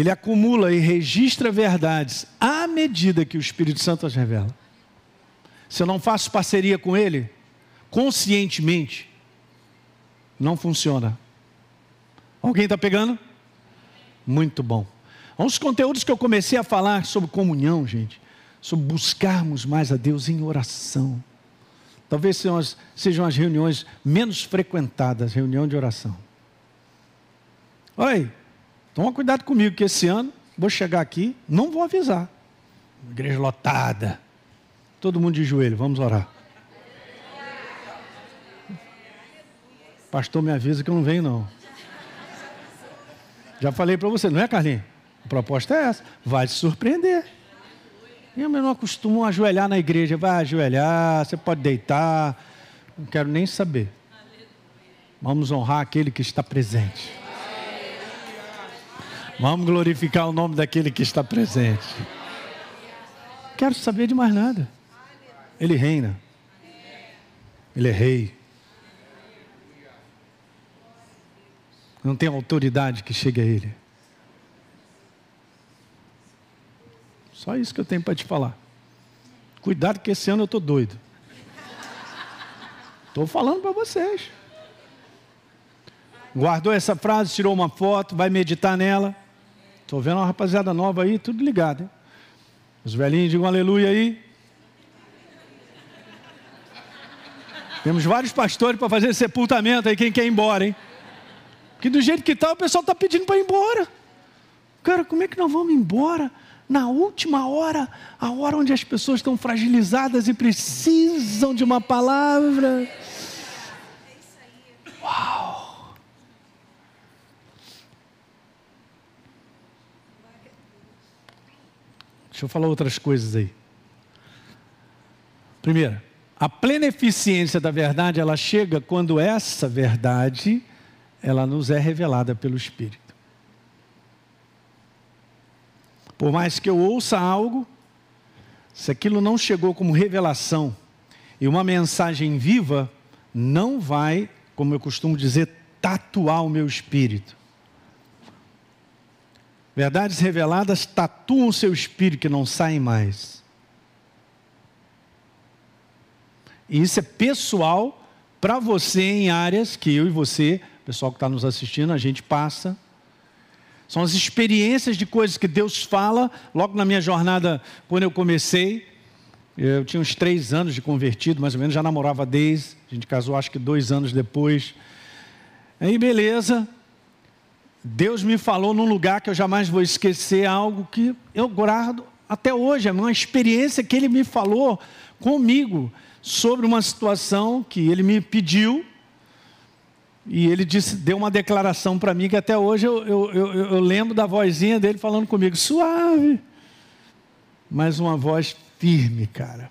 ele acumula e registra verdades à medida que o Espírito Santo as revela. Se eu não faço parceria com ele, conscientemente, não funciona. Alguém está pegando? Muito bom. Uns conteúdos que eu comecei a falar sobre comunhão, gente, sobre buscarmos mais a Deus em oração. Talvez sejam as, sejam as reuniões menos frequentadas, reunião de oração. Oi, Toma cuidado comigo, que esse ano vou chegar aqui, não vou avisar. Igreja lotada. Todo mundo de joelho, vamos orar. Pastor me avisa que eu não venho, não. Já falei para você, não é, Carlinhos? A proposta é essa. Vai te surpreender. Eu não acostumo ajoelhar na igreja. Vai ajoelhar, você pode deitar. Não quero nem saber. Vamos honrar aquele que está presente. Vamos glorificar o nome daquele que está presente. Quero saber de mais nada. Ele reina. Ele é rei. Não tem autoridade que chegue a ele. Só isso que eu tenho para te falar. Cuidado que esse ano eu estou doido. Estou falando para vocês. Guardou essa frase, tirou uma foto, vai meditar nela. Estou vendo uma rapaziada nova aí, tudo ligado. Hein? Os velhinhos digam aleluia aí. Temos vários pastores para fazer sepultamento aí, quem quer ir embora, hein? Que do jeito que está, o pessoal está pedindo para ir embora. Cara, como é que nós vamos embora? Na última hora, a hora onde as pessoas estão fragilizadas e precisam de uma palavra. Uau! Deixa eu falar outras coisas aí. Primeiro, a plena eficiência da verdade, ela chega quando essa verdade, ela nos é revelada pelo Espírito. Por mais que eu ouça algo, se aquilo não chegou como revelação e uma mensagem viva, não vai, como eu costumo dizer, tatuar o meu espírito. Verdades reveladas tatuam o seu espírito que não saem mais. E isso é pessoal para você em áreas que eu e você, pessoal que está nos assistindo, a gente passa. São as experiências de coisas que Deus fala. Logo na minha jornada, quando eu comecei, eu tinha uns três anos de convertido, mais ou menos, já namorava desde. A gente casou acho que dois anos depois. Aí, beleza. Deus me falou num lugar que eu jamais vou esquecer, algo que eu guardo até hoje, é uma experiência que Ele me falou comigo sobre uma situação que Ele me pediu. E ele disse, deu uma declaração para mim que até hoje eu, eu, eu, eu, lembro da vozinha dele falando comigo, suave, mas uma voz firme, cara.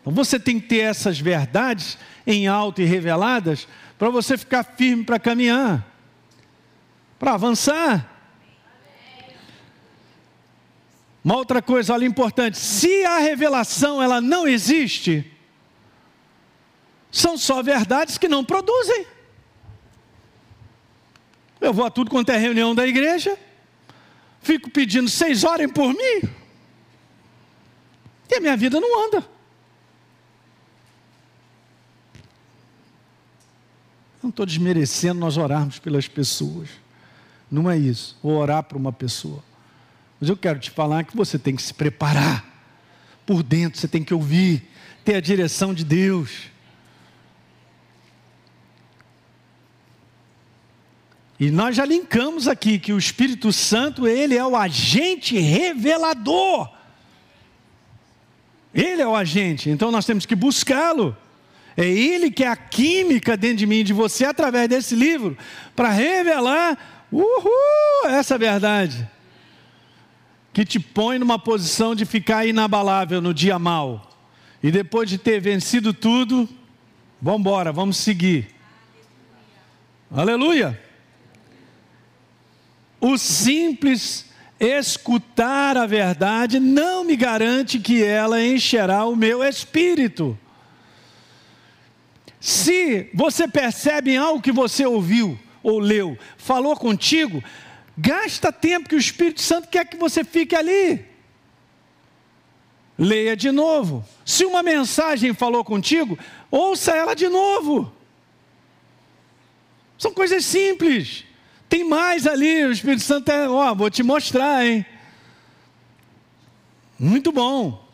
Então você tem que ter essas verdades em alto e reveladas para você ficar firme para caminhar, para avançar. Uma outra coisa, olha importante, se a revelação ela não existe, são só verdades que não produzem. Eu vou a tudo quanto é reunião da igreja, fico pedindo, seis orem por mim, e a minha vida não anda. Não estou desmerecendo nós orarmos pelas pessoas. Não é isso, ou orar para uma pessoa. Mas eu quero te falar que você tem que se preparar por dentro, você tem que ouvir, ter a direção de Deus. E nós já linkamos aqui que o Espírito Santo, ele é o agente revelador. Ele é o agente, então nós temos que buscá-lo. É ele que é a química dentro de mim de você, através desse livro, para revelar, uhul, essa verdade. Que te põe numa posição de ficar inabalável no dia mal. E depois de ter vencido tudo, vamos embora, vamos seguir. Aleluia. O simples escutar a verdade não me garante que ela encherá o meu espírito. Se você percebe algo que você ouviu ou leu, falou contigo, gasta tempo que o Espírito Santo quer que você fique ali. Leia de novo. Se uma mensagem falou contigo, ouça ela de novo. São coisas simples. Tem mais ali, o Espírito Santo é, ó, vou te mostrar, hein? Muito bom.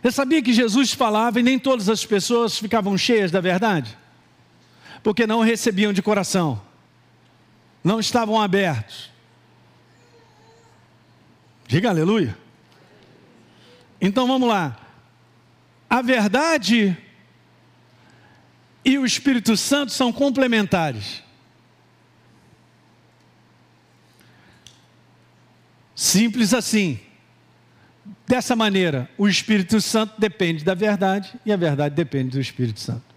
Você sabia que Jesus falava e nem todas as pessoas ficavam cheias da verdade? Porque não recebiam de coração, não estavam abertos. Diga aleluia. Então vamos lá. A verdade e o Espírito Santo são complementares. Simples assim. Dessa maneira, o Espírito Santo depende da verdade e a verdade depende do Espírito Santo.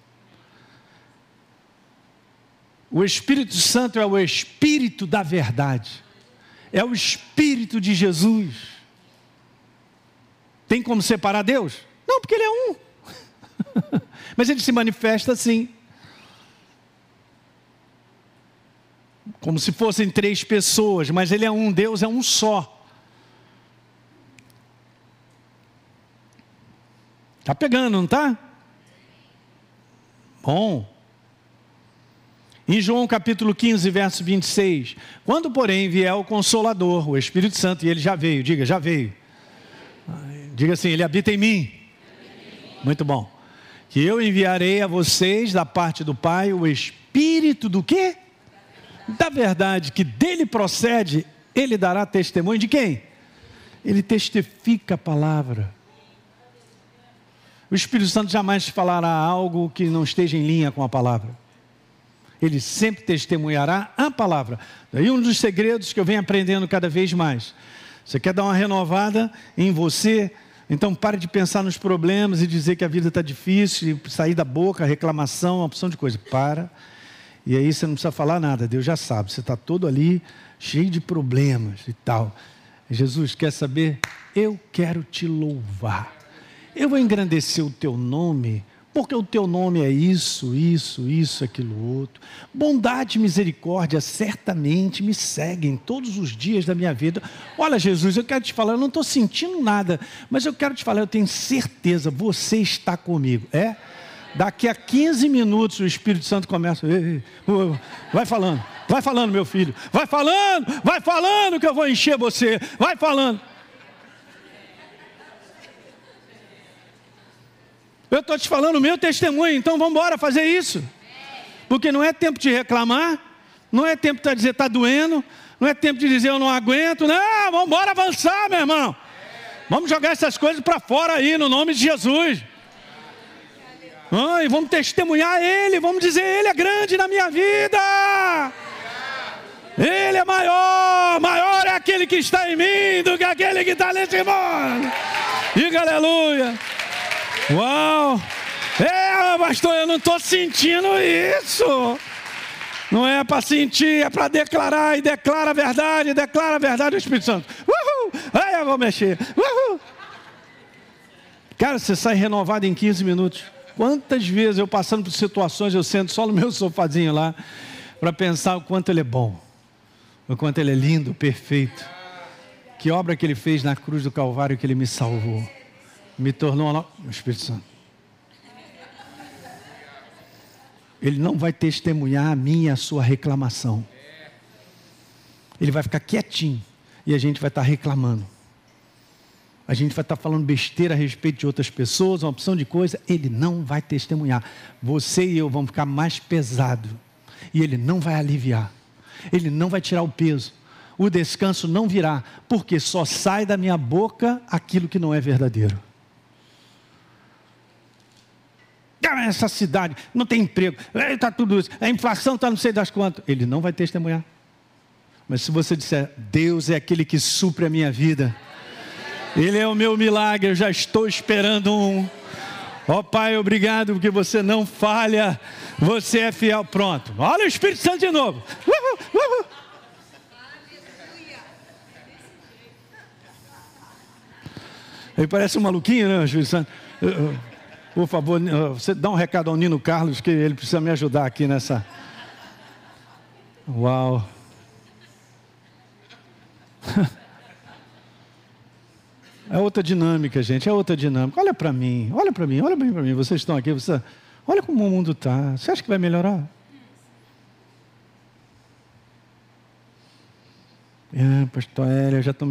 O Espírito Santo é o Espírito da verdade, é o Espírito de Jesus. Tem como separar Deus? Não, porque Ele é um. Mas Ele se manifesta assim. Como se fossem três pessoas, mas Ele é um, Deus é um só. Está pegando, não está? Bom. Em João capítulo 15, verso 26. Quando, porém, vier o Consolador, o Espírito Santo, e ele já veio, diga, já veio. Diga assim, ele habita em mim. Muito bom. que eu enviarei a vocês da parte do Pai o Espírito do quê? Da verdade, que dele procede, ele dará testemunho de quem? Ele testifica a palavra. O Espírito Santo jamais falará algo que não esteja em linha com a palavra. Ele sempre testemunhará a palavra. Daí um dos segredos que eu venho aprendendo cada vez mais. Você quer dar uma renovada em você? Então pare de pensar nos problemas e dizer que a vida está difícil, sair da boca, reclamação, uma opção de coisa. Para. E aí você não precisa falar nada, Deus já sabe. Você está todo ali cheio de problemas e tal. Jesus quer saber? Eu quero te louvar. Eu vou engrandecer o teu nome porque o teu nome é isso, isso, isso, aquilo outro. Bondade e misericórdia certamente me seguem todos os dias da minha vida. Olha, Jesus, eu quero te falar, eu não estou sentindo nada, mas eu quero te falar, eu tenho certeza, você está comigo. É? Daqui a 15 minutos o Espírito Santo começa. Vai falando, vai falando, meu filho. Vai falando, vai falando que eu vou encher você. Vai falando. Eu estou te falando o meu testemunho, então vamos embora fazer isso. Porque não é tempo de reclamar, não é tempo de dizer está doendo, não é tempo de dizer eu não aguento, não, vamos embora avançar, meu irmão. Vamos jogar essas coisas para fora aí, no nome de Jesus. Ah, e vamos testemunhar Ele, vamos dizer Ele é grande na minha vida. Ele é maior, maior é aquele que está em mim do que aquele que está nesse mundo. Diga aleluia. Uau! É, pastor, eu não estou sentindo isso. Não é para sentir, é para declarar. E declara a verdade, declara a verdade do Espírito Santo. Uhul! Aí eu vou mexer. Uhul! Cara, você sai renovado em 15 minutos. Quantas vezes eu passando por situações, eu sento só no meu sofazinho lá, para pensar o quanto ele é bom, o quanto ele é lindo, perfeito. Que obra que ele fez na cruz do Calvário que ele me salvou me tornou uma... o Espírito Santo. Ele não vai testemunhar a minha a sua reclamação. Ele vai ficar quietinho e a gente vai estar reclamando. A gente vai estar falando besteira a respeito de outras pessoas, uma opção de coisa, ele não vai testemunhar. Você e eu vamos ficar mais pesado. E ele não vai aliviar. Ele não vai tirar o peso. O descanso não virá, porque só sai da minha boca aquilo que não é verdadeiro. Essa cidade não tem emprego, está tudo isso, a inflação está não sei das quantas. Ele não vai testemunhar. Mas se você disser, Deus é aquele que supre a minha vida, Ele é o meu milagre, eu já estou esperando um. Ó oh, Pai, obrigado porque você não falha, você é fiel. Pronto, olha o Espírito Santo de novo. Uhul, uhul. Ele parece um maluquinho, né, Espírito Santo? Por favor, você dá um recado ao Nino Carlos que ele precisa me ajudar aqui nessa. Uau! É outra dinâmica, gente, é outra dinâmica. Olha para mim, olha para mim, olha bem para mim. Vocês estão aqui, você, olha como o mundo está. Você acha que vai melhorar? É, pastor Hélio, eu já tô,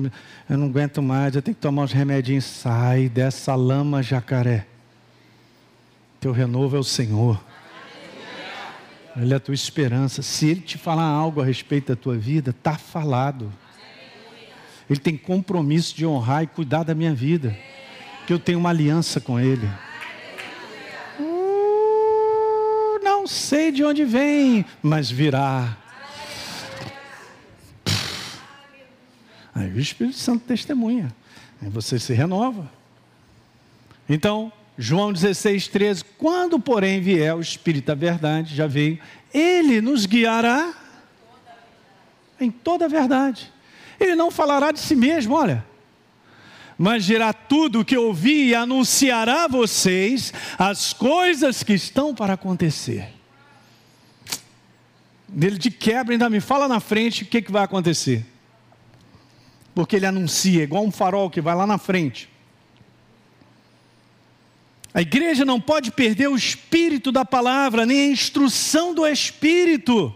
eu não aguento mais, eu tenho que tomar uns remedinhos. Sai dessa lama, jacaré. Teu renovo é o Senhor. Ele é a tua esperança. Se Ele te falar algo a respeito da tua vida, está falado. Ele tem compromisso de honrar e cuidar da minha vida. Que eu tenho uma aliança com Ele. Uh, não sei de onde vem, mas virá. Aí o Espírito Santo testemunha. Aí você se renova. Então, João 16, 13. Quando, porém, vier o Espírito da Verdade, já veio, ele nos guiará em toda a verdade. Ele não falará de si mesmo, olha. Mas dirá tudo o que ouvi e anunciará a vocês as coisas que estão para acontecer. Ele de quebra ainda me fala na frente o que, que vai acontecer. Porque ele anuncia, igual um farol que vai lá na frente. A igreja não pode perder o espírito da palavra, nem a instrução do espírito,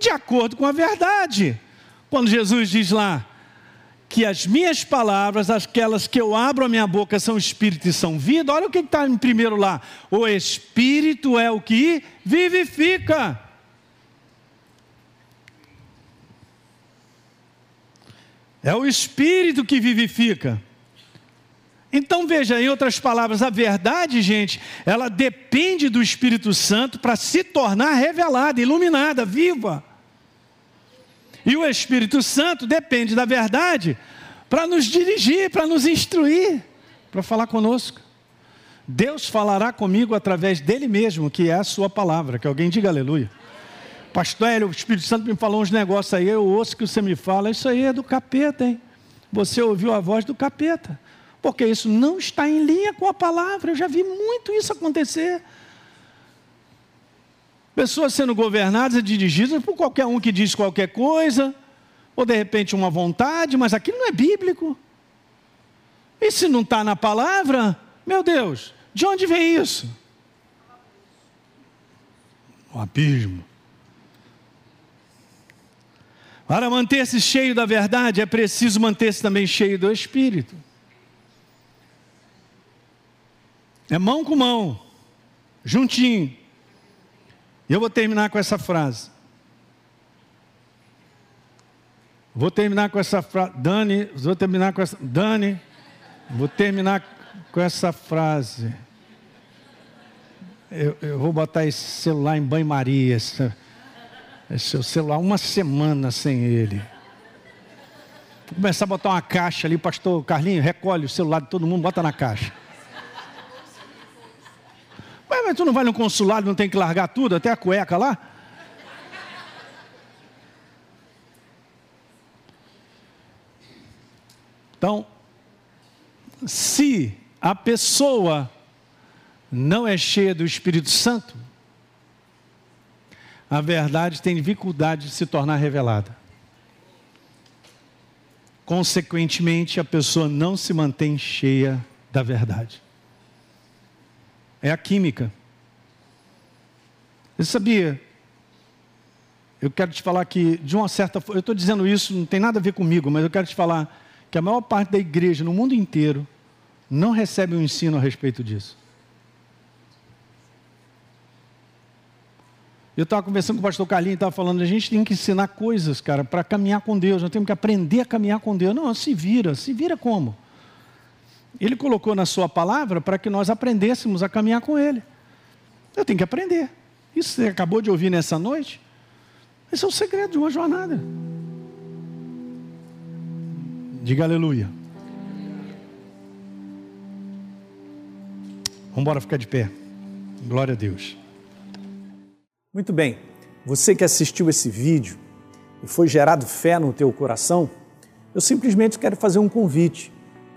de acordo com a verdade. Quando Jesus diz lá que as minhas palavras, aquelas que eu abro a minha boca, são espírito e são vida. Olha o que está em primeiro lá. O espírito é o que vivifica. É o espírito que vivifica. Então veja, em outras palavras, a verdade, gente, ela depende do Espírito Santo para se tornar revelada, iluminada, viva. E o Espírito Santo depende da verdade para nos dirigir, para nos instruir, para falar conosco. Deus falará comigo através dele mesmo, que é a sua palavra. Que alguém diga aleluia. Pastor Hélio, o Espírito Santo me falou uns negócios aí, eu ouço que você me fala, isso aí é do capeta, hein? Você ouviu a voz do capeta porque isso não está em linha com a palavra. Eu já vi muito isso acontecer. Pessoas sendo governadas e dirigidas por qualquer um que diz qualquer coisa, ou de repente uma vontade, mas aquilo não é bíblico. E se não está na palavra, meu Deus, de onde vem isso? O abismo. Para manter-se cheio da verdade, é preciso manter-se também cheio do Espírito. É mão com mão, juntinho. E eu vou terminar com essa frase. Vou terminar com essa frase. Dani, vou terminar com essa. Dani, vou terminar com essa frase. Eu, eu vou botar esse celular em banho-maria. Esse, esse celular, uma semana sem ele. Vou começar a botar uma caixa ali, pastor Carlinho, recolhe o celular de todo mundo, bota na caixa. Mas, tu não vai no consulado, não tem que largar tudo, até a cueca lá? Então, se a pessoa não é cheia do Espírito Santo, a verdade tem dificuldade de se tornar revelada. Consequentemente, a pessoa não se mantém cheia da verdade é a química. Você sabia? Eu quero te falar que, de uma certa forma, eu estou dizendo isso, não tem nada a ver comigo, mas eu quero te falar que a maior parte da igreja no mundo inteiro não recebe um ensino a respeito disso. Eu estava conversando com o pastor Carlinhos e estava falando, a gente tem que ensinar coisas, cara, para caminhar com Deus, nós temos que aprender a caminhar com Deus. Não, se vira, se vira como? Ele colocou na sua palavra para que nós aprendêssemos a caminhar com Ele. Eu tenho que aprender. Isso você acabou de ouvir nessa noite? Esse é o segredo de uma jornada. Diga aleluia. Vamos embora ficar de pé. Glória a Deus. Muito bem. Você que assistiu esse vídeo e foi gerado fé no teu coração, eu simplesmente quero fazer um convite